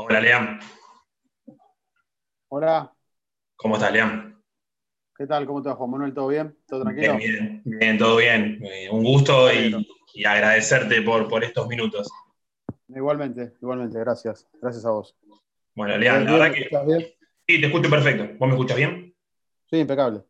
Hola, Leam. Hola, ¿Cómo estás, Leam? ¿qué tal? ¿Cómo te va, Juan Manuel? ¿Todo bien? ¿Todo tranquilo? Bien, bien, bien, todo bien. Eh, un gusto y, y agradecerte por, por estos minutos. Igualmente, igualmente, gracias. Gracias a vos. Bueno, ¿Me Leam, ves la verdad ¿Me que escuchás bien? sí, te escucho perfecto. ¿Vos me escuchas bien? Sí, impecable.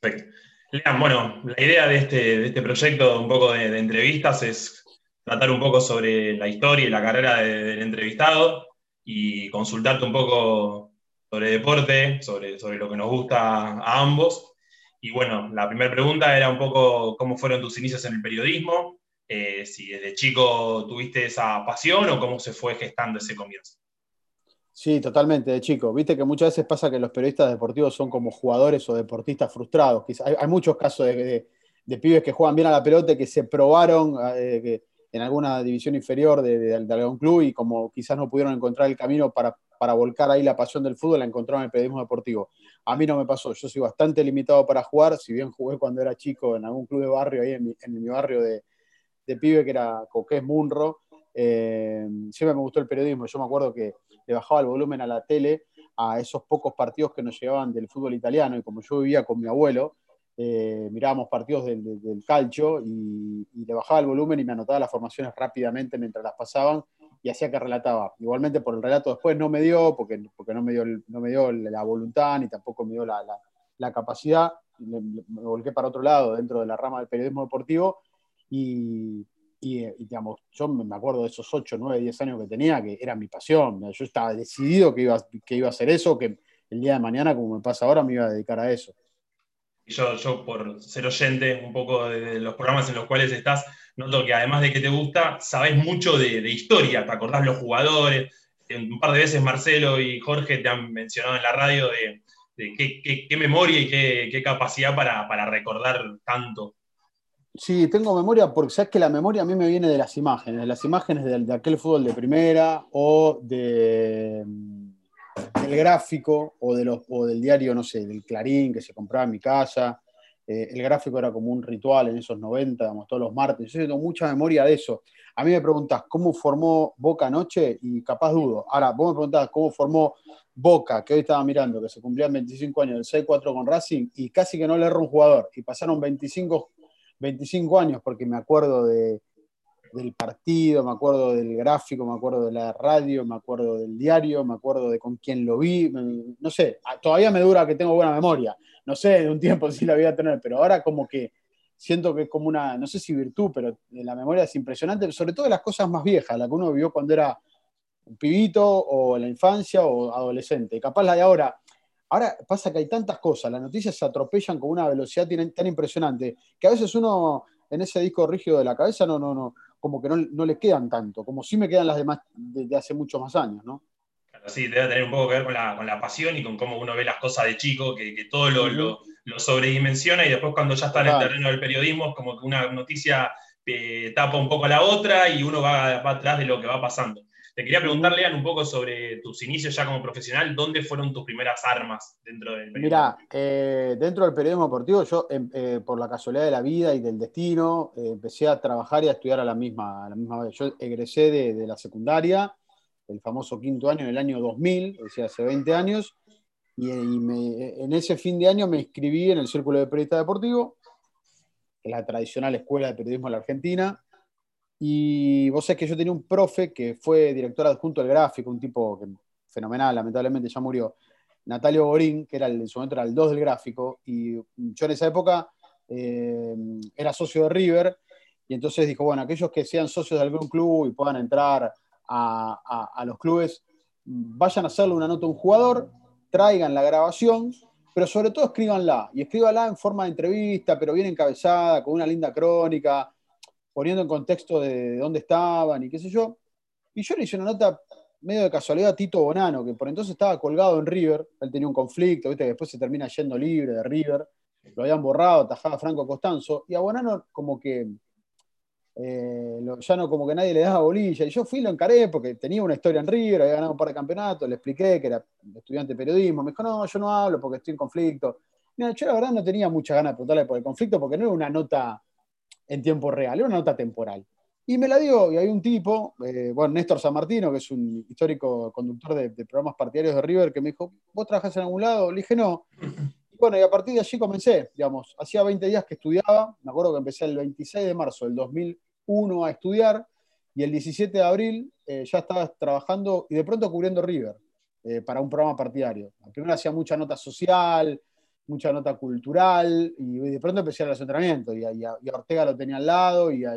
Perfecto. Leam, bueno, la idea de este, de este proyecto, un poco de, de entrevistas, es tratar un poco sobre la historia y la carrera de- del entrevistado y consultarte un poco sobre deporte, sobre, sobre lo que nos gusta a ambos. Y bueno, la primera pregunta era un poco cómo fueron tus inicios en el periodismo, eh, si desde chico tuviste esa pasión o cómo se fue gestando ese comienzo. Sí, totalmente, de chico. Viste que muchas veces pasa que los periodistas deportivos son como jugadores o deportistas frustrados. Hay, hay muchos casos de, de- pibes que juegan bien a la pelota que se probaron eh, que en alguna división inferior de, de- de algún club y como quizás no pudieron encontrar el camino para, para volcar ahí la pasión del fútbol, la encontraron en el periodismo deportivo. A mí no me pasó. Yo soy bastante limitado para jugar, si bien jugué cuando era chico en algún club de barrio, ahí en mi, en mi barrio de, de pibe que era Coqués Munro. Eh, siempre me gustó el periodismo. Yo me acuerdo que le bajaba el volumen a la tele a esos pocos partidos que nos llegaban del fútbol italiano y como yo vivía con mi abuelo, eh, mirábamos partidos del, del, del calcio y, y, le bajaba el volumen y me anotaba las formaciones rápidamente mientras las pasaban y hacía que relataba. Igualmente por el relato después no me dio, porque, porque no, me dio no me dio la voluntad ni tampoco me dio la, la, la capacidad. Me, me, volqué para otro lado dentro de la rama del periodismo deportivo y, y, y, digamos, yo me acuerdo de esos 8, 9, 10 años que tenía, que era mi pasión. Yo estaba decidido que iba, que iba a hacer eso, que el día de mañana, como me pasa ahora, me iba a dedicar a eso. Yo, yo por ser oyente un poco de los programas en los cuales estás, noto que además de que te gusta, sabes mucho de, historia, te acordás los jugadores. Un par de veces Marcelo y Jorge te han mencionado en la radio de, qué, memoria y qué, capacidad para, para recordar tanto. Sí, tengo memoria porque sabes que la memoria a mí me viene de las imágenes, de las imágenes de aquel fútbol de primera o de, del gráfico o, de los, o del diario, no sé, del Clarín que se compraba en mi casa. Eh, el gráfico era como un ritual en esos 90, digamos, todos los martes. Yo tengo mucha memoria de eso. A mí me preguntás cómo formó Boca anoche y capaz dudo. Ahora, vos me preguntás cómo formó Boca, que hoy estaba mirando, que se cumplían 25 años del 6-4 con Racing y casi que no le erró un jugador. Y pasaron 25 25 años porque me acuerdo de, del partido, me acuerdo del gráfico, me acuerdo de la radio, me acuerdo del diario, me acuerdo de con quién lo vi, no sé, todavía me dura que tengo buena memoria, no sé, de un tiempo sí la voy a tener, pero ahora como que siento que es como una, no sé si virtud, pero la memoria es impresionante, sobre todo las cosas más viejas, la que uno vivió cuando era un pibito o en la infancia o adolescente, capaz la de ahora. Ahora pasa que hay tantas cosas, las noticias se atropellan con una velocidad tan impresionante que a veces uno en ese disco rígido de la cabeza no, no, no, como que no, no le quedan tanto, como si me quedan las demás de, de hace muchos más años, ¿no? Claro, sí, debe tener un poco que ver con la, con la pasión y con cómo uno ve las cosas de chico, que, que todo lo, lo, lo, sobredimensiona y después cuando ya está en el terreno del periodismo es como que una noticia eh, tapa un poco a la otra y uno va, va atrás de lo que va pasando. Te quería preguntar, Lean, un poco sobre tus inicios ya como profesional. ¿Dónde fueron tus primeras armas dentro del periodismo? Mira, eh, dentro del periodismo deportivo, yo, eh, por la casualidad de la vida y del destino, eh, empecé a trabajar y a estudiar a la misma, a. Yo egresé de, de, la secundaria, el famoso quinto año, en el año 2000, o sea, hace 20 años, y, y me, en ese fin de año me inscribí en el Círculo de Periodista Deportivo, la tradicional escuela de periodismo de la Argentina, y vos sabés que yo tenía un profe que fue director adjunto del gráfico, un tipo fenomenal, lamentablemente ya murió, Natalio Borín, que era el, en su momento era el 2 del gráfico, y yo en esa época eh, era socio de River, y entonces dijo, bueno, aquellos que sean socios de algún club y puedan entrar a, a, a los clubes, vayan a hacerle una nota a un jugador, traigan la grabación, pero sobre todo escríbanla, y escríbanla en forma de entrevista, pero bien encabezada, con una linda crónica, poniendo en contexto de dónde estaban y qué sé yo. Y yo le hice una nota medio de casualidad a Tito Bonano, que por entonces estaba colgado en River, él tenía un conflicto, ¿viste? que después se termina yendo libre de River, lo habían borrado, tajaba Franco Costanzo, y a Bonano como que eh, ya no como que nadie le daba bolilla, y yo fui y lo encaré porque tenía una historia en River, había ganado un par de campeonatos, le expliqué que era estudiante de periodismo, me dijo, no, yo no hablo porque estoy en conflicto. Mira, yo la verdad no tenía muchas ganas de preguntarle por el conflicto porque no era una nota en tiempo real, era una nota temporal. Y me la dio, y hay un tipo, eh, bueno, Néstor San Martino, que es un histórico conductor de, programas partidarios de River, que me dijo, ¿vos trabajás en algún lado? Le dije, no. Y bueno, y a partir de allí comencé, digamos, hacía 20 días que estudiaba, me acuerdo que empecé el 26 de marzo del 2001 a estudiar, y el 17 de abril eh, ya estaba trabajando y de pronto cubriendo River eh, para un programa partidario. Primero hacía mucha nota social, mucha nota cultural, y de pronto empecé a los entrenamientos, y a, Ortega lo tenía al lado, y a,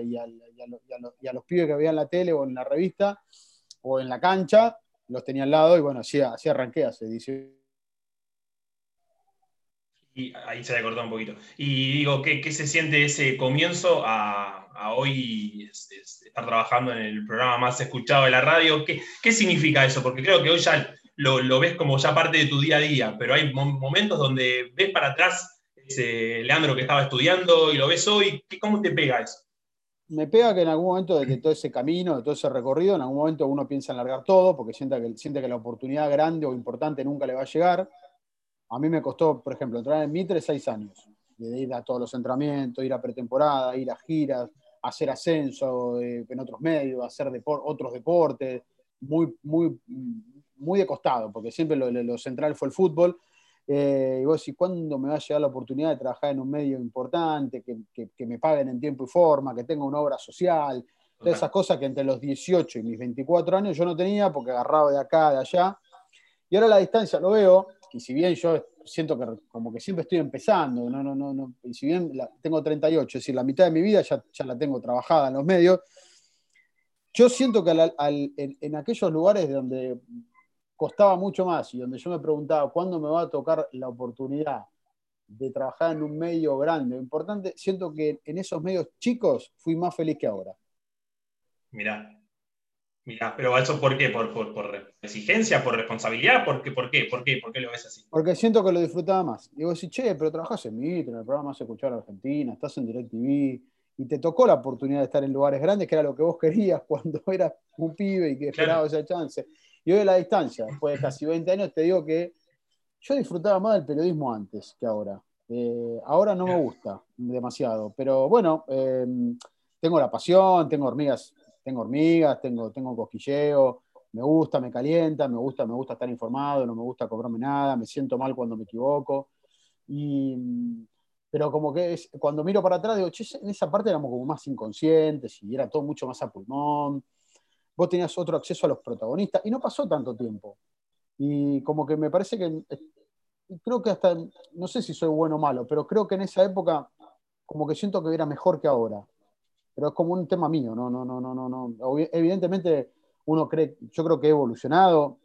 los pibes que veían en la tele o en la revista o en la cancha, los tenía al lado, y bueno, así, así arranqué hace 18 y ahí se le cortó un poquito. Y digo, ¿qué, qué se siente ese comienzo a, a hoy estar trabajando en el programa más escuchado de la radio? ¿Qué, qué significa eso? Porque creo que hoy ya lo, ves como ya parte de tu día a día, pero hay momentos donde ves para atrás ese Leandro que estaba estudiando y lo ves hoy, ¿cómo te pega eso? Me pega que en algún momento de todo ese camino, de todo ese recorrido, en algún momento uno piensa en largar todo, porque siente que, siente que la oportunidad grande o importante nunca le va a llegar. A mí me costó, por ejemplo, entrar en Mitre seis años, de ir a todos los entrenamientos, ir a pretemporada, ir a giras, hacer ascenso eh, en otros medios, hacer otros deportes, muy, muy, muy de costado, porque siempre lo, central fue el fútbol. Eh, y vos decís, ¿cuándo me va a llegar la oportunidad de trabajar en un medio importante, que, me paguen en tiempo y forma, que tenga una obra social? Todas esas cosas que entre los 18 y mis 24 años yo no tenía porque agarraba de acá, de allá. Y ahora a la distancia lo veo, y si bien yo siento que como que siempre estoy empezando, no, no, no, no y si bien tengo 38, es decir, la mitad de mi vida ya, ya la tengo trabajada en los medios, yo siento que en, aquellos lugares donde costaba mucho más y donde yo me preguntaba cuándo me va a tocar la oportunidad de trabajar en un medio grande o importante, siento que en esos medios chicos fui más feliz que ahora. Mirá, mirá, pero eso por qué? ¿Por, por, exigencia, por responsabilidad? ¿Por qué? ¿Por qué? ¿Por qué? ¿Por qué lo ves así? Porque siento que lo disfrutaba más. Digo, sí, che, pero trabajas en Mitre, en el programa más escuchado Argentina, estás en DirecTV, y te tocó la oportunidad de estar en lugares grandes, que era lo que vos querías cuando eras un pibe y que esperabas esa chance. Y hoy a la distancia, después de casi 20 años, te digo que yo disfrutaba más del periodismo antes que ahora. Eh, ahora no me gusta demasiado, pero bueno, eh, tengo la pasión, tengo hormigas, tengo hormigas, tengo, tengo cosquilleo, me gusta, me calienta, me gusta, me gusta estar informado, no me gusta cobrarme nada, me siento mal cuando me equivoco. Y, pero como que cuando miro para atrás digo, che, en esa parte éramos como más inconscientes y era todo mucho más a pulmón. Vos tenías otro acceso a los protagonistas y no pasó tanto tiempo. Y como que me parece que, creo que hasta, no sé si soy bueno o malo, pero creo que en esa época como que siento que era mejor que ahora. Pero es como un tema mío, no, no, no, no, no. no. Evidentemente uno cree, yo creo que he evolucionado,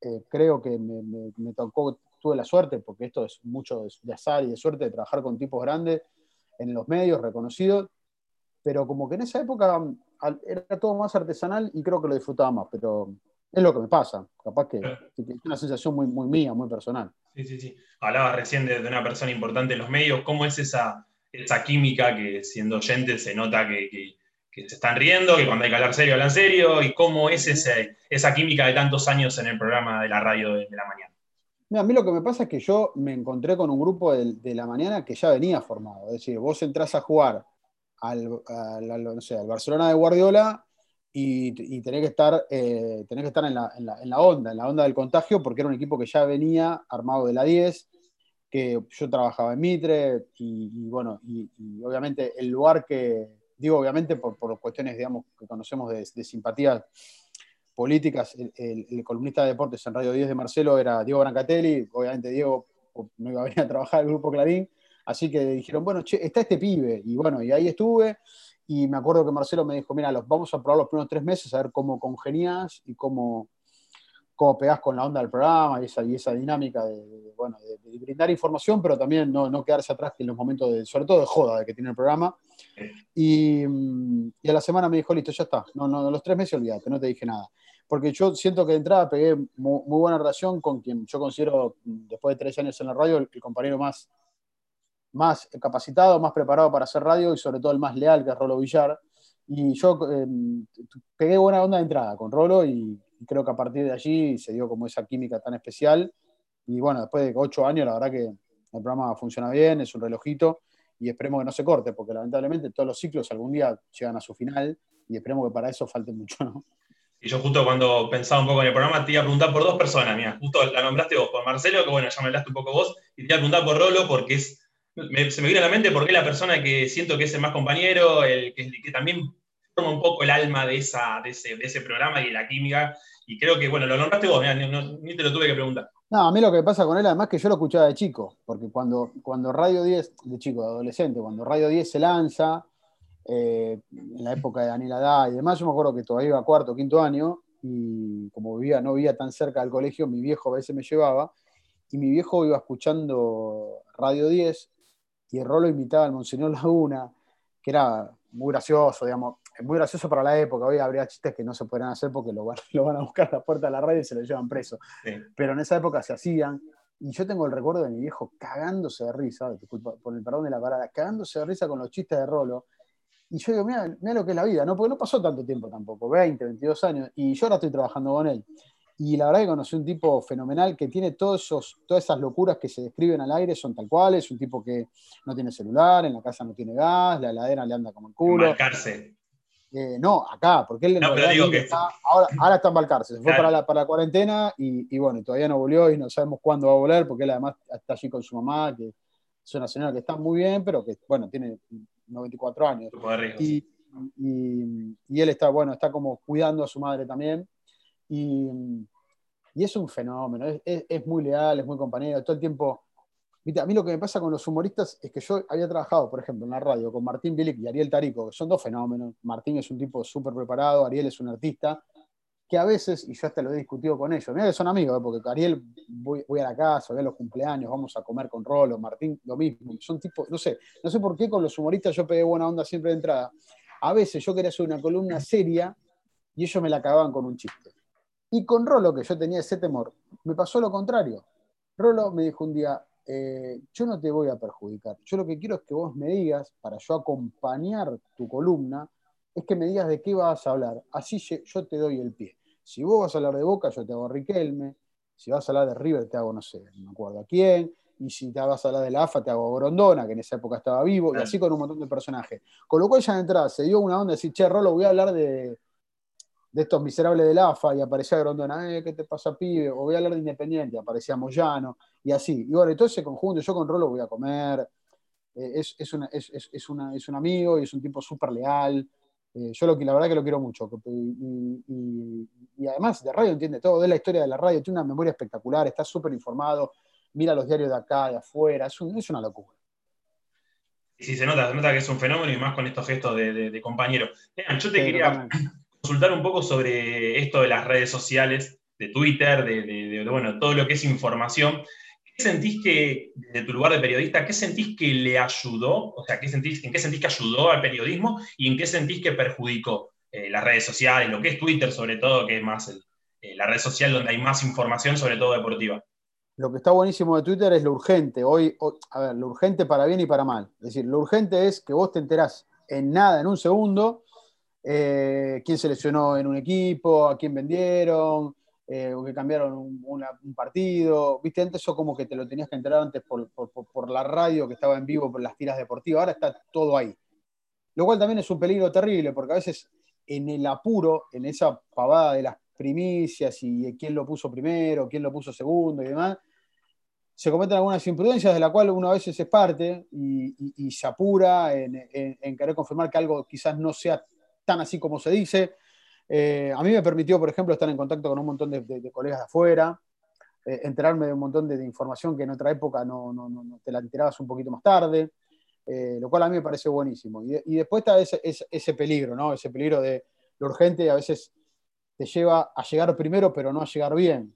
eh, creo que me, tocó tuve la suerte, porque esto es mucho de azar y de suerte, de trabajar con tipos grandes en los medios, reconocidos, pero como que en esa época era todo más artesanal y creo que lo disfrutaba más, pero es lo que me pasa, capaz que, es una sensación muy, muy mía, muy personal. Sí, sí, sí. Hablabas recién de, una persona importante en los medios, ¿cómo es esa, esa química que siendo oyente se nota que, que, se están riendo, que cuando hay que hablar serio hablan serio, y cómo es ese, esa química de tantos años en el programa de la radio de la mañana? a mí lo que me pasa es que yo me encontré con un grupo de, la mañana que ya venía formado. Es decir, vos entrás a jugar al, Barcelona de Guardiola y, tenés que estar, eh, que estar en, la, onda, en la onda del contagio, porque era un equipo que ya venía armado de la 10, que yo trabajaba en Mitre, y, bueno, y, obviamente el lugar que, digo obviamente por, cuestiones, digamos, que conocemos de, de simpatía políticas, el, columnista de deportes en Radio 10 de Marcelo era Diego Brancatelli, obviamente Diego no iba a venir a trabajar el grupo Clarín, así que dijeron, bueno, che, está este pibe, y bueno, y ahí estuve, y me acuerdo que Marcelo me dijo, mira, los, vamos a probar los primeros tres meses a ver cómo congenias y cómo, cómo pegás con la onda del programa y esa, y esa dinámica de, bueno, de, brindar información, pero también no, no, quedarse atrás en los momentos, de, sobre todo de joda de que tiene el programa. Y, y, a la semana me dijo, listo, ya está, no, no, los tres meses olvídate, no te dije nada porque yo siento que de entrada pegué muy, buena relación con quien yo considero, después de tres años en la radio, el, compañero más, más capacitado, más preparado para hacer radio y sobre todo el más leal, que es Rolo Villar. Y yo em, pegué buena onda de entrada con Rolo y, creo que a partir de allí se dio como esa química tan especial. Y bueno, después de ocho años, la verdad que el programa funciona bien, es un relojito y esperemos que no se corte, porque lamentablemente todos los ciclos algún día llegan a su final y esperemos que para eso falte mucho, ¿no? Y yo justo cuando pensaba un poco en el programa te iba a preguntar por dos personas, mira, justo la nombraste vos, por Marcelo, que bueno, ya me hablaste un poco vos, y te iba a preguntar por Rolo porque es, se me viene a la mente porque es la persona que siento que es el más compañero, el que, también forma un poco el alma de, esa, de, ese, de ese programa y de la química, y creo que, bueno, lo nombraste vos, ni, te lo tuve que preguntar. No, a mí lo que pasa con él, además, que yo lo escuchaba de chico, porque cuando, cuando Radio 10, de chico, de adolescente, cuando Radio 10 se lanza, eh, en la época de Daniel Adá y demás, yo me acuerdo que todavía iba cuarto, quinto año, y como vivía, no vivía tan cerca del colegio, mi viejo a veces me llevaba, y mi viejo iba escuchando Radio 10, y rolo imitaba al Monseñor Laguna, que era muy gracioso, digamos, muy gracioso para la época. Hoy habría chistes que no se podrían hacer porque lo van, lo van a buscar a la puerta de la radio y se lo llevan preso. Pero en esa época se hacían. Y yo tengo el recuerdo de mi viejo cagándose de risa, disculpa por el perdón de la parada, cagándose de risa con los chistes de Rolo. Y yo digo, mira, mira lo que es la vida, ¿no? Porque no pasó tanto tiempo tampoco, 20, 22 años, y yo ahora estoy trabajando con él. Y la verdad que conocí un tipo fenomenal que tiene todos esos, todas esas locuras que se describen al aire, son tal cuales, un tipo que no tiene celular, en la casa no tiene gas, la heladera le anda como el culo. Eh, no, acá, porque él ahora, está en Balcarce, se fue para, la, para la cuarentena y, bueno, todavía no volvió y no sabemos cuándo va a volver, porque él además está allí con su mamá, que es una señora que está muy bien, pero que, bueno, tiene 94 años. Y, y, él está, bueno, está como cuidando a su madre también. Y, es un fenómeno, es, muy leal, es muy compañero, todo el tiempo. a mí lo que me pasa con los humoristas es que yo había trabajado, por ejemplo, en la radio con Martín Bilic y Ariel Tarico, que son dos fenómenos. Martín es un tipo súper preparado, Ariel es un artista, que a veces, y yo hasta lo he discutido con ellos, mira que son amigos, ¿eh? porque Ariel voy, a la casa, voy a los cumpleaños, vamos a comer con Rolo, Martín lo mismo, son tipos, no sé, no sé por qué con los humoristas yo pegué buena onda siempre de entrada. A veces yo quería hacer una columna seria y ellos me la cagaban con un chiste. Y con Rolo, que yo tenía ese temor, me pasó lo contrario. Rolo me dijo un día, eh, yo no te voy a perjudicar, yo lo que quiero es que vos me digas, para yo acompañar tu columna, es que me digas de qué vas a hablar, así yo te doy el pie. Si vos vas a hablar de Boca, yo te hago Riquelme, si vas a hablar de River, te hago, no sé, no me acuerdo a quién, y si te vas a hablar de la AFA, te hago Grondona, que en esa época estaba vivo, y así con un montón de personajes. Con lo cual ya de entrada se dio una onda de decir, che, Rolo, voy a hablar de, de estos miserables del AFA y aparecía Grondona, eh, ¿qué te pasa, pibe? O voy a hablar de Independiente, aparecía Moyano, y así. Y bueno, todo ese conjunto, yo con Rolo voy a comer, eh, es, es, es, un amigo y es un tipo súper leal. Eh, yo lo, la verdad que lo quiero mucho. Y, además de radio entiende todo, de la historia de la radio, tiene una memoria espectacular, está súper informado, mira los diarios de acá, de afuera, es, una locura. Sí, se nota, se nota que es un fenómeno y más con estos gestos de, compañero. yo te quería consultar un poco sobre esto de las redes sociales, de Twitter, de, bueno, todo lo que es información. ¿Qué sentís que, desde tu lugar de periodista, qué sentís que le ayudó? O sea, ¿qué sentís, ¿en qué sentís que ayudó al periodismo y en qué sentís que perjudicó eh, las redes sociales, lo que es Twitter sobre todo, que es más eh, la red social donde hay más información, sobre todo deportiva? Lo que está buenísimo de Twitter es lo urgente. Hoy, a ver, lo urgente para bien y para mal. Es decir, lo urgente es que vos te enterás en nada, en un segundo, eh, quién seleccionó en un equipo, a quién vendieron, eh, o que cambiaron un, partido. Viste, antes eso como que te lo tenías que enterar antes por, la radio que estaba en vivo, por las tiras deportivas. Ahora está todo ahí. Lo cual también es un peligro terrible, porque a veces en el apuro, en esa pavada de las primicias y quién lo puso primero, quién lo puso segundo y demás, se cometen algunas imprudencias de la cual uno a veces es parte y, se apura en, querer confirmar que algo quizás no sea tan así como se dice. Eh, a mí me permitió, por ejemplo, estar en contacto con un montón de, colegas de afuera, eh, enterarme de un montón de, información que en otra época no, te la enterabas un poquito más tarde, eh, lo cual a mí me parece buenísimo. Y, después está ese, ese, peligro, ¿no? Ese peligro de lo urgente a veces te lleva a llegar primero, pero no a llegar bien.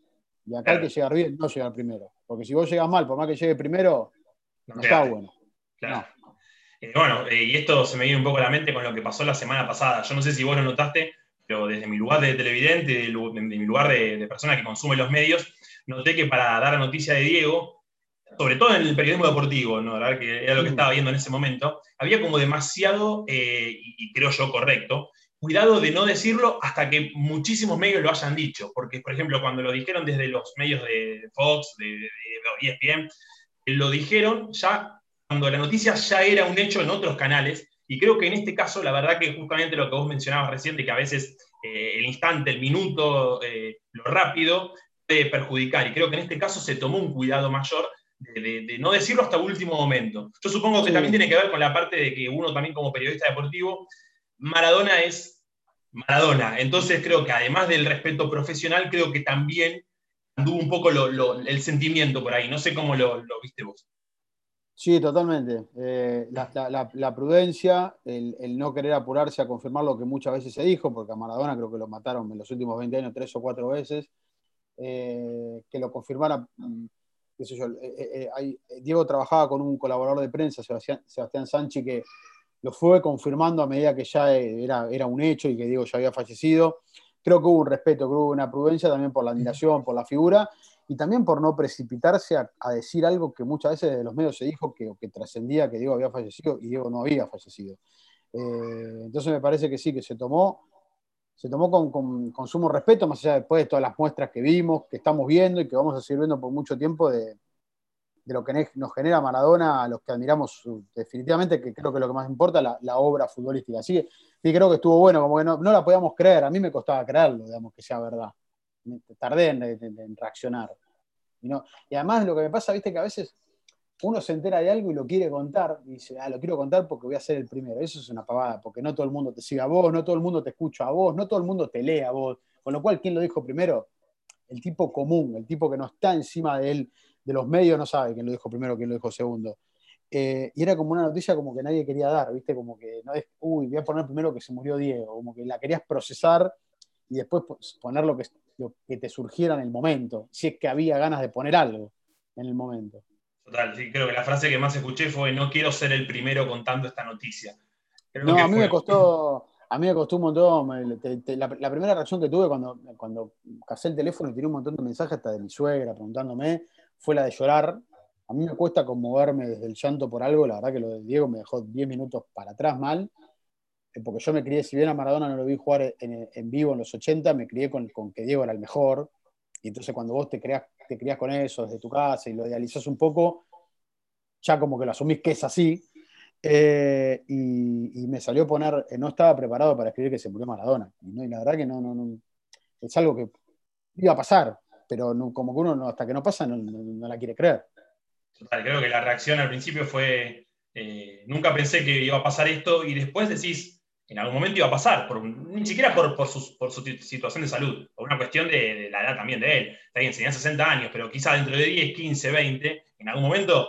Y acá hay que llegar bien, no llegar primero. Porque si vos llegas mal, por más que llegue primero, no está bueno. Claro. Eh, bueno, eh, y esto se me viene un poco a la mente con lo que pasó la semana pasada. Yo no sé si vos lo notaste, pero desde mi lugar de televidente, de, mi lugar de, persona que consume los medios, noté que para dar la noticia de Diego, sobre todo en el periodismo deportivo, ¿no? que era lo que mm. estaba viendo en ese momento, había como demasiado, eh, y, creo yo correcto, cuidado de no decirlo hasta que muchísimos medios lo hayan dicho. Porque, por ejemplo, cuando lo dijeron desde los medios de Fox, de, de ESPN, lo dijeron ya cuando la noticia ya era un hecho en otros canales. Y creo que en este caso, la verdad que justamente lo que vos mencionabas recién, de que a veces eh, el instante, el minuto, eh, lo rápido, puede perjudicar. Y creo que en este caso se tomó un cuidado mayor de, no decirlo hasta último momento. Yo supongo que también tiene que ver con la parte de que uno también como periodista deportivo, Maradona es Maradona. Entonces creo que además del respeto profesional, creo que también anduvo un poco el sentimiento por ahí. No sé cómo lo, viste vos. Sí, totalmente. Eh, la, prudencia, el, no querer apurarse a confirmar lo que muchas veces se dijo, porque a Maradona creo que lo mataron en los últimos 20 años tres o cuatro veces, eh, que lo confirmara, mm, qué sé yo, eh, Diego trabajaba con un colaborador de prensa, Sebastián, Sebastián que lo fue confirmando a medida que ya era, era un hecho y que Diego ya había fallecido. Creo que hubo un respeto, creo que hubo una prudencia también por la admiración, por la figura y también por no precipitarse a, decir algo que muchas veces de los medios se dijo que, trascendía que Diego había fallecido y Diego no había fallecido. Eh, entonces me parece que sí, que se tomó, se tomó con, con, sumo respeto, más allá después de todas las muestras que vimos, que estamos viendo y que vamos a seguir viendo por mucho tiempo de, lo que nos genera Maradona, a los que admiramos definitivamente, que creo que lo que más importa, la, la obra futbolística. Así que sí, creo que estuvo bueno, como que no, no, la podíamos creer, a mí me costaba creerlo, digamos, que sea verdad tardé en, reaccionar. Y, no, y además lo que me pasa, viste, que a veces uno se entera de algo y lo quiere contar, y dice, ah, lo quiero contar porque voy a ser el primero. Eso es una pavada, porque no todo el mundo te sigue a vos, no todo el mundo te escucha a vos, no todo el mundo te lee a vos. Con lo cual, ¿quién lo dijo primero? El tipo común, el tipo que no está encima de él, de los medios, no sabe quién lo dijo primero, quién lo dijo segundo. Eh, y era como una noticia como que nadie quería dar, ¿viste? Como que uy, voy a poner primero que se murió Diego, como que la querías procesar y después poner lo que, lo que te surgiera en el momento, si es que había ganas de poner algo en el momento. Total, sí, creo que la frase que más escuché fue no quiero ser el primero contando esta noticia. no, a mí me costó, a mí me costó un montón. la, primera reacción que tuve cuando, cuando casé el teléfono y tiré un montón de mensajes hasta de mi suegra preguntándome, fue la de llorar. A mí me cuesta conmoverme desde el llanto por algo, la verdad que lo de Diego me dejó 10 minutos para atrás mal. Eh, porque yo me crié, si bien a Maradona no lo vi jugar en, vivo en los 80, me crié con, que Diego era el mejor. Y entonces cuando vos te creas, te criás con eso desde tu casa y lo idealizás un poco, ya como que lo asumís que es así. Eh, y, me salió poner, eh, no estaba preparado para escribir que se murió Maradona. Y, la verdad que no, no, no, es algo que iba a pasar, pero como que uno hasta que no pasa no, la quiere creer. Total, creo que la reacción al principio fue, nunca pensé que iba a pasar esto y después decís, en algún momento iba a pasar, ni siquiera por, su, situación de salud, por una cuestión de, la edad también de él. Está bien, tenía 60 años, pero quizá dentro de 10, 15, 20, en algún momento,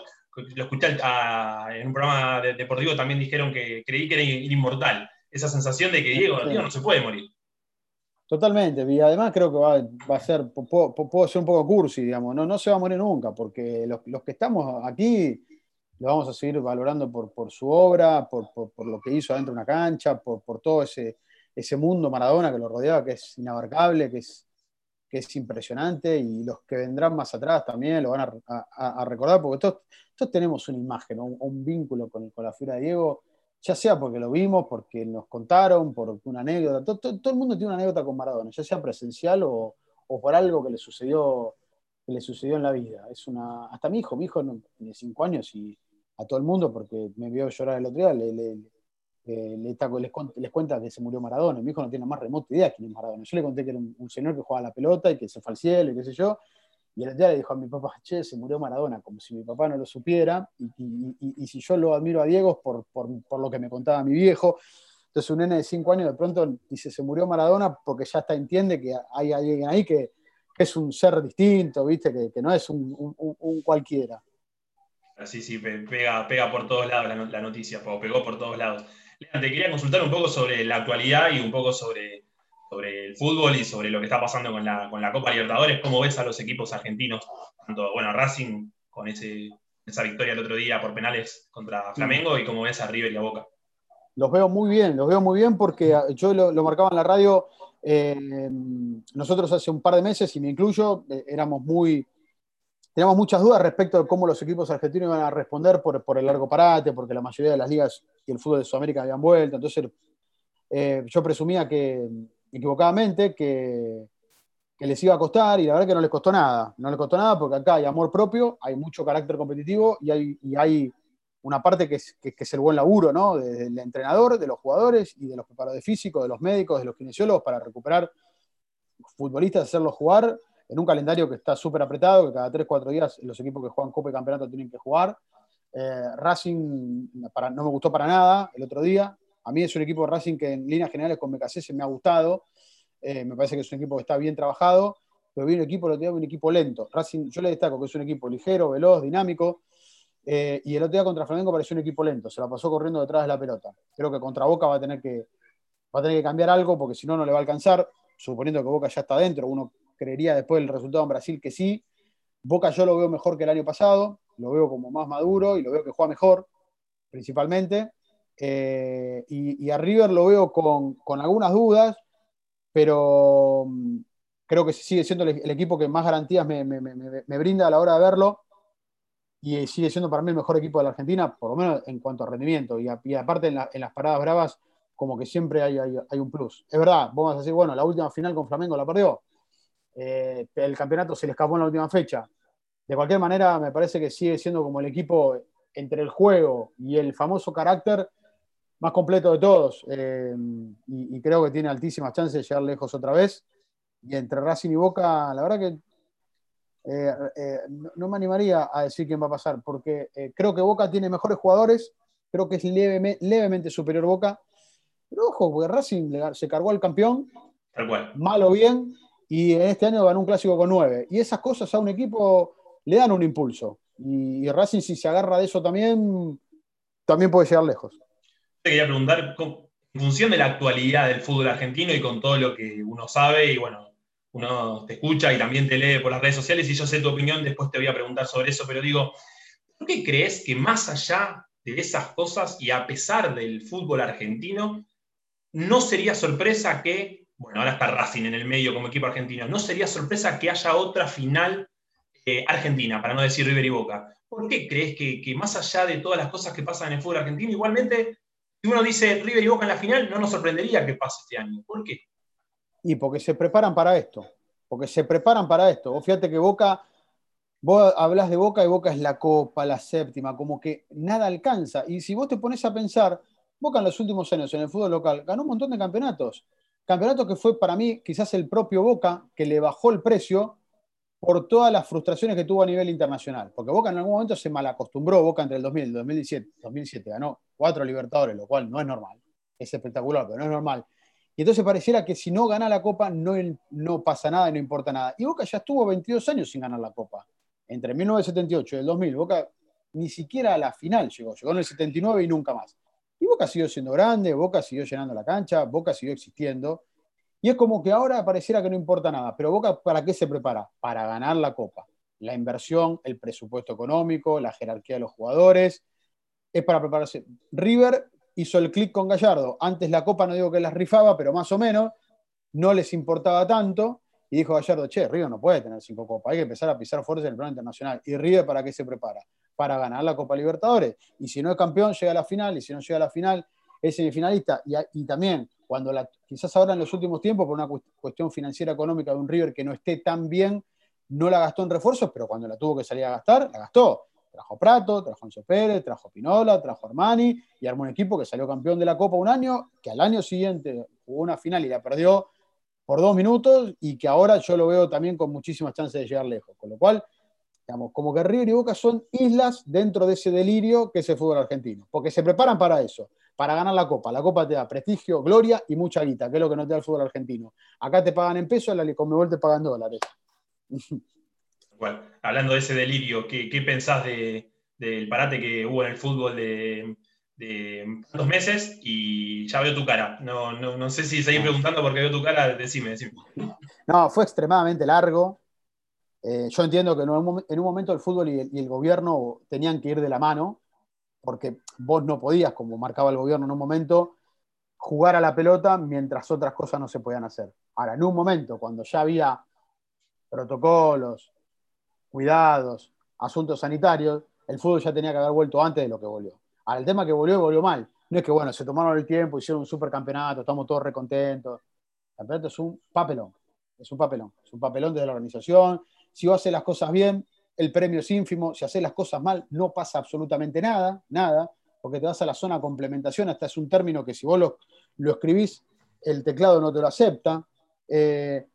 lo escuché en un programa deportivo, también dijeron que creí que era inmortal. Esa sensación de que Diego, no se puede morir. Totalmente, y además creo que va, a ser, puedo, ser un poco cursi, digamos, no, se va a morir nunca, porque los que estamos aquí lo vamos a seguir valorando por, por su obra, por, por, lo que hizo adentro de una cancha, por, todo ese, ese mundo Maradona que lo rodeaba, que es inabarcable, que es, que es impresionante, y los que vendrán más atrás también lo van a, recordar, porque todos, todos, tenemos una imagen, un, un vínculo con, con, la figura de Diego, ya sea porque lo vimos, porque nos contaron, por una anécdota, todo, todo, el mundo tiene una anécdota con Maradona, ya sea presencial o, o por algo que le sucedió que le sucedió en la vida. Es una, hasta mi hijo, mi hijo tiene cinco años y a todo el mundo porque me vio llorar el otro día, le, le, les, cuenta que se murió Maradona. Mi hijo no tiene la más remota idea de quién es Maradona. Yo le conté que era un, señor que jugaba la pelota y que se fue al cielo y qué sé yo. Y el otro día le dijo a mi papá, che, se murió Maradona, como si mi papá no lo supiera. Y, si yo lo admiro a Diego es por, por, lo que me contaba mi viejo. Entonces un nene de cinco años de pronto dice, se murió Maradona porque ya está, entiende que hay alguien ahí que, es un ser distinto, ¿viste? Que, que no es un, un cualquiera. Sí, sí, pega, pega por todos lados la, noticia, pegó por todos lados. te quería consultar un poco sobre la actualidad y un poco sobre, sobre el fútbol y sobre lo que está pasando con la, con la Copa Libertadores. ¿Cómo ves a los equipos argentinos? Tanto, bueno, Racing con ese, esa victoria el otro día por penales contra Flamengo y cómo ves a River y a Boca. Los veo muy bien, los veo muy bien porque yo lo, marcaba en la radio. Eh, nosotros hace un par de meses, y me incluyo, eh, éramos muy Teníamos muchas dudas respecto de cómo los equipos argentinos iban a responder por, por el largo parate, porque la mayoría de las ligas y el fútbol de Sudamérica habían vuelto. Entonces, eh, yo presumía que, equivocadamente, que, les iba a costar y la verdad que no les costó nada. No les costó nada porque acá hay amor propio, hay mucho carácter competitivo y hay, hay una parte que es, que, es el buen laburo, ¿no? Del entrenador, de los jugadores y de los preparadores físicos, de los médicos, de los kinesiólogos para recuperar futbolistas, hacerlos jugar en un calendario que está súper apretado, que cada 3, 4 días los equipos que juegan Copa y Campeonato tienen que jugar. Eh, Racing para, no me gustó para nada el otro día. A mí es un equipo de Racing que en líneas generales con se me ha gustado. Eh, me parece que es un equipo que está bien trabajado, pero vi un equipo, lo tenía un equipo lento. Racing, yo le destaco que es un equipo ligero, veloz, dinámico, eh, y el otro día contra Flamengo pareció un equipo lento, se la pasó corriendo detrás de la pelota. Creo que contra Boca va a tener que, va a tener que cambiar algo porque si no, no le va a alcanzar. Suponiendo que Boca ya está dentro, uno creería después del resultado en Brasil que sí. Boca yo lo veo mejor que el año pasado, lo veo como más maduro y lo veo que juega mejor, principalmente. Eh, y, a River lo veo con, algunas dudas, pero mm, creo que sigue siendo el, equipo que más garantías me, me, brinda a la hora de verlo y sigue siendo para mí el mejor equipo de la Argentina, por lo menos en cuanto a rendimiento. Y, aparte en, las paradas bravas, como que siempre hay, un plus. Es verdad, vamos a decir, bueno, la última final con Flamengo la perdió. Eh, el campeonato se le escapó en la última fecha. De cualquier manera, me parece que sigue siendo como el equipo entre el juego y el famoso carácter más completo de todos. Eh, y, y, creo que tiene altísimas chances de llegar lejos otra vez. Y entre Racing y Boca, la verdad que eh, eh, no, me animaría a decir quién va a pasar, porque creo que Boca tiene mejores jugadores, creo que es levemente superior Boca. Pero ojo, porque Racing se cargó al campeón, mal o bien, y en este año ganó un clásico con nueve. Y esas cosas a un equipo le dan un impulso. Y, Racing, si se agarra de eso también, también puede llegar lejos. Te quería preguntar, en función de la actualidad del fútbol argentino y con todo lo que uno sabe, y bueno, uno te escucha y también te lee por las redes sociales y yo sé tu opinión, después te voy a preguntar sobre eso, pero digo, ¿por qué crees que más allá de esas cosas y a pesar del fútbol argentino, no sería sorpresa que, bueno, ahora está Racing en el medio como equipo argentino, no sería sorpresa que haya otra final eh, argentina, para no decir River y Boca? ¿Por qué crees que, que más allá de todas las cosas que pasan en el fútbol argentino, igualmente, si uno dice River y Boca en la final, no nos sorprendería que pase este año? ¿Por qué? Y porque se preparan para esto, porque se preparan para esto. Vos fíjate que Boca, vos hablas de Boca y Boca es la copa, la séptima, como que nada alcanza. Y si vos te pones a pensar, Boca en los últimos años en el fútbol local ganó un montón de campeonatos. Campeonato que fue para mí quizás el propio Boca que le bajó el precio por todas las frustraciones que tuvo a nivel internacional. Porque Boca en algún momento se malacostumbró, Boca entre el 2000 y el 2017, 2007 ganó cuatro Libertadores, lo cual no es normal. Es espectacular, pero no es normal. Y entonces pareciera que si no gana la Copa no, no pasa nada y no importa nada. Y Boca ya estuvo 22 años sin ganar la Copa. Entre 1978 y el 2000, Boca ni siquiera a la final llegó. Llegó en el 79 y nunca más. Y Boca siguió siendo grande, Boca siguió llenando la cancha, Boca siguió existiendo. Y es como que ahora pareciera que no importa nada. Pero Boca, ¿para qué se prepara? Para ganar la Copa. La inversión, el presupuesto económico, la jerarquía de los jugadores. Es para prepararse. River hizo el clic con Gallardo. Antes la Copa no digo que las rifaba, pero más o menos no les importaba tanto. Y dijo Gallardo, che, River no puede tener cinco copas, hay que empezar a pisar fuerza en el plano internacional. ¿Y River para qué se prepara? Para ganar la Copa Libertadores. Y si no es campeón, llega a la final, y si no llega a la final, es semifinalista. Y, también, cuando la, quizás ahora en los últimos tiempos, por una cuestión financiera económica de un River que no esté tan bien, no la gastó en refuerzos, pero cuando la tuvo que salir a gastar, la gastó. Trajo Prato, trajo Enzo Pérez, trajo Pinola, trajo Armani y armó un equipo que salió campeón de la Copa un año, que al año siguiente jugó una final y la perdió por dos minutos y que ahora yo lo veo también con muchísimas chances de llegar lejos. Con lo cual, digamos, como que River y Boca son islas dentro de ese delirio que es el fútbol argentino, porque se preparan para eso, para ganar la Copa. La Copa te da prestigio, gloria y mucha guita, que es lo que no te da el fútbol argentino. Acá te pagan en pesos, la Conmebol te pagan dólares. Bueno, hablando de ese delirio, ¿qué, pensás del parate que hubo en el fútbol de, dos meses? Y ya veo tu cara. No, sé si seguís preguntando porque veo tu cara, decime, decime. No, fue extremadamente largo. Eh, yo entiendo que en un, momento el fútbol y el, gobierno tenían que ir de la mano, porque vos no podías, como marcaba el gobierno en un momento, jugar a la pelota mientras otras cosas no se podían hacer. Ahora, en un momento, cuando ya había protocolos, cuidados, asuntos sanitarios, el fútbol ya tenía que haber vuelto antes de lo que volvió. El tema que volvió, volvió mal. No es que, bueno, se tomaron el tiempo, hicieron un supercampeonato, estamos todos recontentos. El campeonato es un papelón, es un papelón, es un papelón desde la organización. Si vos haces las cosas bien, el premio es ínfimo, si haces las cosas mal no pasa absolutamente nada, nada, porque te vas a la zona complementación, hasta es un término que si vos lo, lo escribís, el teclado no te lo acepta. Eh,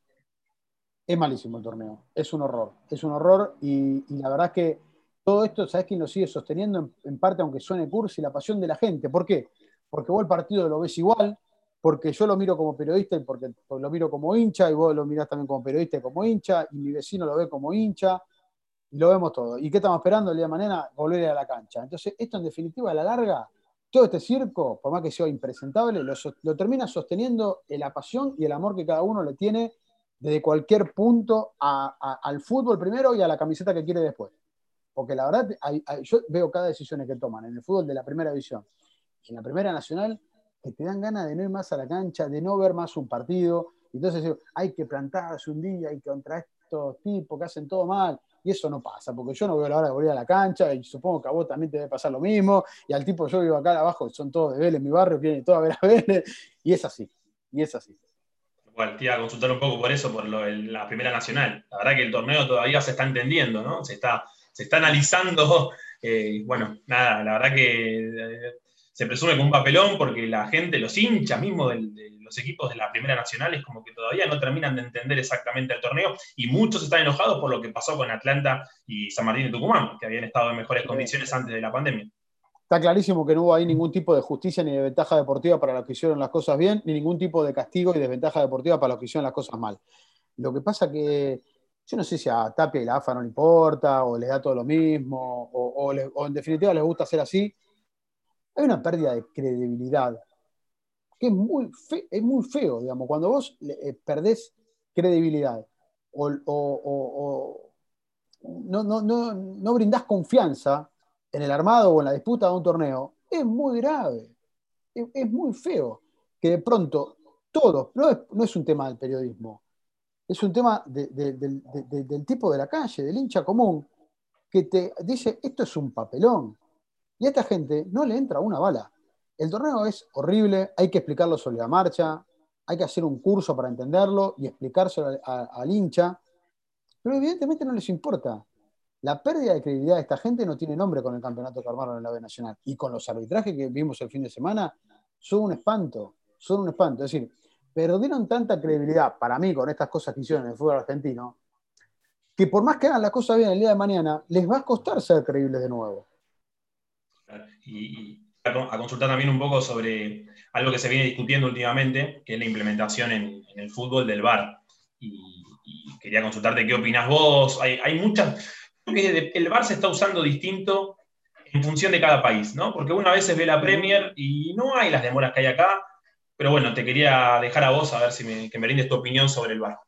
es malísimo el torneo, es un horror, es un horror y, la verdad que todo esto, ¿sabes quién lo sigue sosteniendo? En, parte, aunque suene cursi, la pasión de la gente. ¿Por qué? Porque vos el partido lo ves igual, porque yo lo miro como periodista y porque lo miro como hincha, y vos lo mirás también como periodista y como hincha, y mi vecino lo ve como hincha, y lo vemos todo. ¿Y qué estamos esperando el día de mañana? Volver a la cancha. Entonces, esto en definitiva, a la larga, todo este circo, por más que sea impresentable, lo, termina sosteniendo la pasión y el amor que cada uno le tiene desde cualquier punto al fútbol primero y a la camiseta que quiere después. Porque la verdad, yo veo cada decisión que toman en el fútbol de la primera división, en la primera nacional, que te dan ganas de no ir más a la cancha, de no ver más un partido. Entonces hay que plantarse un día y contra estos tipos que hacen todo mal. Y eso no pasa, porque yo no veo la hora de volver a la cancha y supongo que a vos también te debe pasar lo mismo. Y al tipo yo vivo acá abajo, son todos de Vélez, mi barrio, vienen todos a ver a Vélez. Y es así, y es así. Igual, te iba a consultar un poco por eso, por la Primera Nacional. La verdad que el torneo todavía se está entendiendo, ¿no? Se está, se está analizando. Eh, bueno, nada, la verdad que eh, se presume con un papelón porque la gente, los hinchas mismos de los equipos de la Primera Nacional es como que todavía no terminan de entender exactamente el torneo y muchos están enojados por lo que pasó con Atlanta y San Martín y Tucumán, que habían estado en mejores condiciones antes de la pandemia. Está clarísimo que no hubo ahí ningún tipo de justicia ni de ventaja deportiva para los que hicieron las cosas bien, ni ningún tipo de castigo y desventaja deportiva para los que hicieron las cosas mal. Lo que pasa que yo no sé si a Tapia y la AFA no le importa, o les da todo lo mismo, o, o en definitiva les gusta hacer así, hay una pérdida de credibilidad que es muy, es muy feo, digamos, cuando vos eh, perdés credibilidad o, no, no, no, no, brindás confianza en el armado o en la disputa de un torneo, es muy grave, es, muy feo. Que de pronto todo, no es, no es un tema del periodismo, es un tema del tipo de la calle, del hincha común, que te dice, esto es un papelón, y a esta gente no le entra una bala. El torneo es horrible, hay que explicarlo sobre la marcha, hay que hacer un curso para entenderlo y explicárselo al, hincha, pero evidentemente no les importa. La pérdida de credibilidad de esta gente no tiene nombre con el campeonato que armaron en la B Nacional. Y con los arbitrajes que vimos el fin de semana, son un espanto, son un espanto. Es decir, perdieron tanta credibilidad para mí con estas cosas que hicieron en el fútbol argentino, que por más que hagan las cosas bien el día de mañana, les va a costar ser creíbles de nuevo y, a consultar también un poco sobre algo que se viene discutiendo últimamente, que es la implementación en, el fútbol del VAR. Y, quería consultarte qué opinas vos. Hay, hay muchas. que el VAR se está usando distinto en función de cada país, ¿no? Porque uno a veces ve la Premier y no hay las demoras que hay acá. Pero bueno, te quería dejar a vos a ver si me, que me rindes tu opinión sobre el VAR.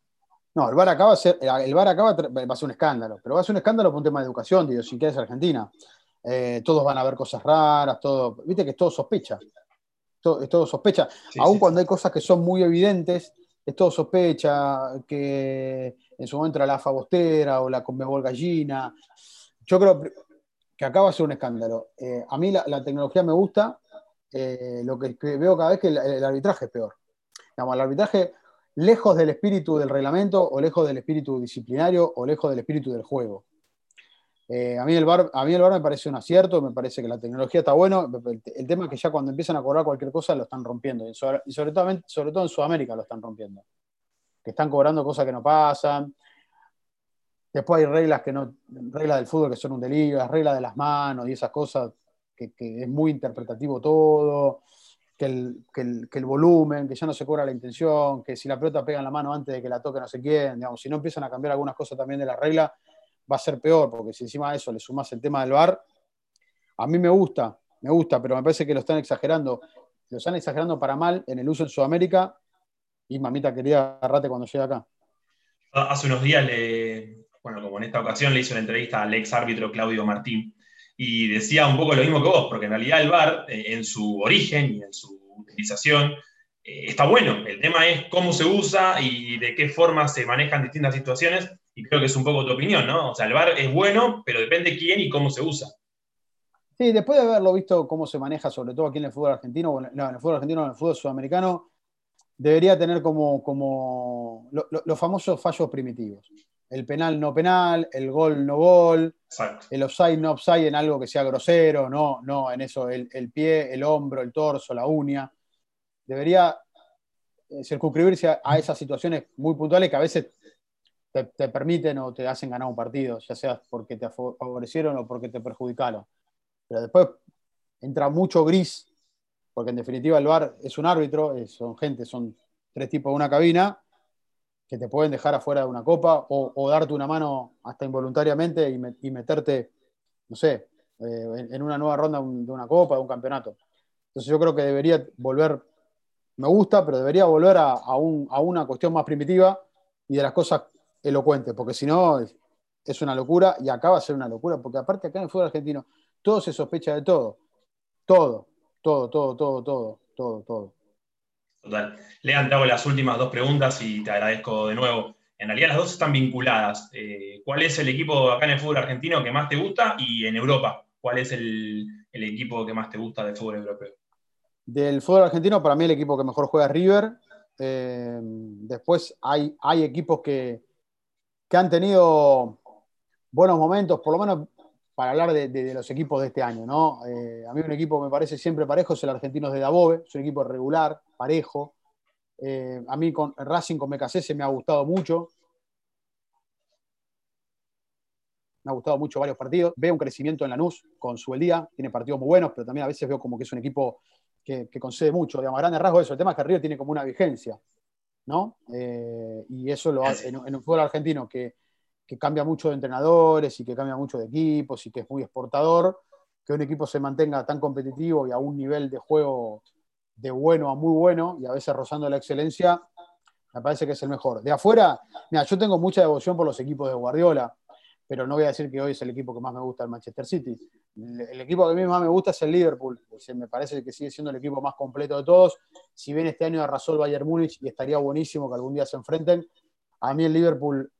No, el VAR acaba, el VAR acaba va a ser un escándalo, pero va a ser un escándalo por un tema de educación, de idiosincrasia es Argentina. Eh, todos van a ver cosas raras, todo, viste que es todo sospecha, todo, es todo sospecha, aun cuando hay cosas que son muy evidentes, es todo sospecha, que en su momento era la Fabostera o la Conmebol Gallina, yo creo que acá va a ser un escándalo. Eh, a mí la, tecnología me gusta, eh, lo que, veo cada vez que el, arbitraje es peor. Digamos, el arbitraje, lejos del espíritu del reglamento, o lejos del espíritu disciplinario, o lejos del espíritu del juego. Eh, a, mí el bar, a mí el bar me parece un acierto, me parece que la tecnología está bueno. El, tema es que ya cuando empiezan a cobrar cualquier cosa lo están rompiendo. Y sobre, todo, sobre todo en Sudamérica lo están rompiendo. Que están cobrando cosas que no pasan. Después hay reglas que no, reglas del fútbol que son un delirio, las reglas de las manos y esas cosas, que, es muy interpretativo todo, que el, que el, volumen, que ya no se cobra la intención, que si la pelota pega en la mano antes de que la toque no sé quién, digamos, si no empiezan a cambiar algunas cosas también de la regla, va a ser peor, porque si encima de eso le sumas el tema del VAR, a mí me gusta, me gusta, pero me parece que lo están exagerando. Lo están exagerando para mal en el uso en Sudamérica. Y mamita quería agarrate cuando llegue acá. Hace unos días, le, bueno, como en esta ocasión, le hizo una entrevista al ex árbitro Claudio Martín y decía un poco lo mismo que vos, porque en realidad el VAR, eh, en su origen y en su utilización, eh, está bueno. El tema es cómo se usa y de qué forma se manejan distintas situaciones y creo que es un poco tu opinión, ¿no? O sea, el VAR es bueno, pero depende quién y cómo se usa. Sí, después de haberlo visto cómo se maneja, sobre todo aquí en el fútbol argentino, no, en el fútbol argentino, en el fútbol sudamericano, debería tener como, como los famosos fallos primitivos. el penal no penal, el gol no gol, el offside no offside en algo que sea grosero, no, no en eso, el, pie, el hombro, el torso, la uña. Debería eh, circunscribirse a, esas situaciones muy puntuales que a veces te, permiten o te hacen ganar un partido, ya sea porque te favorecieron o porque te perjudicaron. Pero después entra mucho gris, porque en definitiva el VAR es un árbitro, son gente, son tres tipos de una cabina, que te pueden dejar afuera de una copa o, darte una mano hasta involuntariamente y, meterte, no sé, eh, en, una nueva ronda de una copa, de un campeonato. Entonces yo creo que debería volver, me gusta, pero debería volver a, una cuestión más primitiva y de las cosas elocuentes, porque si no es, una locura y acaba de ser una locura, porque aparte acá en el fútbol argentino todo se sospecha de todo, todo, todo, todo, todo, todo, todo, todo. Total. Lean, te las últimas dos preguntas y te agradezco de nuevo. En realidad las dos están vinculadas. Eh, ¿Cuál es el equipo acá en el fútbol argentino que más te gusta? Y en Europa, ¿cuál es el, equipo que más te gusta del fútbol europeo? Del fútbol argentino, para mí el equipo que mejor juega es River. Eh, después hay, hay equipos que, que han tenido buenos momentos, por lo menos para hablar de, los equipos de este año, ¿no? Eh, a mí un equipo me parece siempre parejo es el Argentinos de Dabove, es un equipo regular, parejo. Eh, a mí con Racing con se me ha gustado mucho. Me ha gustado mucho varios partidos. Veo un crecimiento en Lanús con su el día, tiene partidos muy buenos, pero también a veces veo como que es un equipo que, concede mucho. Digamos, a grandes rasgos eso. El tema es que Río tiene como una vigencia, ¿no? Eh, y eso lo hace en, en un fútbol argentino que que cambia mucho de entrenadores y que cambia mucho de equipos y que es muy exportador, que un equipo se mantenga tan competitivo y a un nivel de juego de bueno a muy bueno y a veces rozando la excelencia, me parece que es el mejor. De afuera, mira, yo tengo mucha devoción por los equipos de Guardiola, pero no voy a decir que hoy es el equipo que más me gusta el Manchester City. El, equipo que a mí más me gusta es el Liverpool. Me parece que sigue siendo el equipo más completo de todos. Si bien este año arrasó el Bayern Múnich y estaría buenísimo que algún día se enfrenten, a mí el Liverpool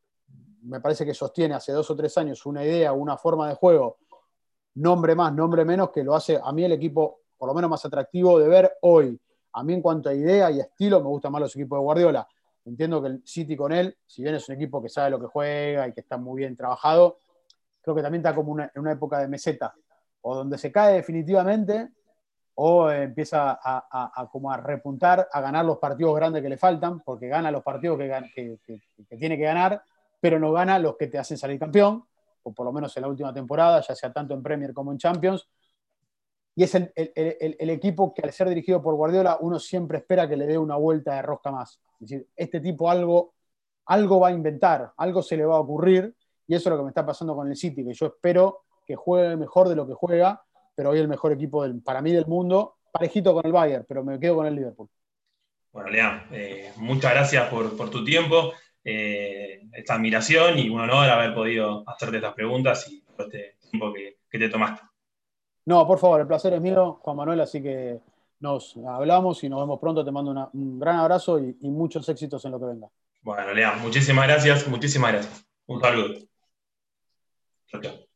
me parece que sostiene hace dos o tres años una idea, una forma de juego, nombre más, nombre menos, que lo hace a mí el equipo por lo menos más atractivo de ver hoy. A mí en cuanto a idea y estilo me gustan más los equipos de Guardiola. Entiendo que el City con él, si bien es un equipo que sabe lo que juega y que está muy bien trabajado, creo que también está como en una época de meseta, o donde se cae definitivamente o empieza a, como a repuntar, a ganar los partidos grandes que le faltan, porque gana los partidos que tiene que ganar, pero no gana los que te hacen salir campeón, o por lo menos en la última temporada, ya sea tanto en Premier como en Champions. Y es el, equipo que al ser dirigido por Guardiola uno siempre espera que le dé una vuelta de rosca más. Es decir, este tipo algo, algo va a inventar, algo se le va a ocurrir, y eso es lo que me está pasando con el City, que yo espero que juegue mejor de lo que juega, pero hoy el mejor equipo para mí del mundo, parejito con el Bayern, pero me quedo con el Liverpool. Bueno, Lea, eh, muchas gracias por, por tu tiempo. Eh, esta admiración y un honor haber podido hacerte estas preguntas y todo este tiempo que, te tomaste. No, por favor, el placer es mío, Juan Manuel, así que nos hablamos y nos vemos pronto. Te mando un gran abrazo y, y, muchos éxitos en lo que venga. Bueno, Lea, muchísimas gracias, muchísimas gracias. Un saludo. Chao, chao.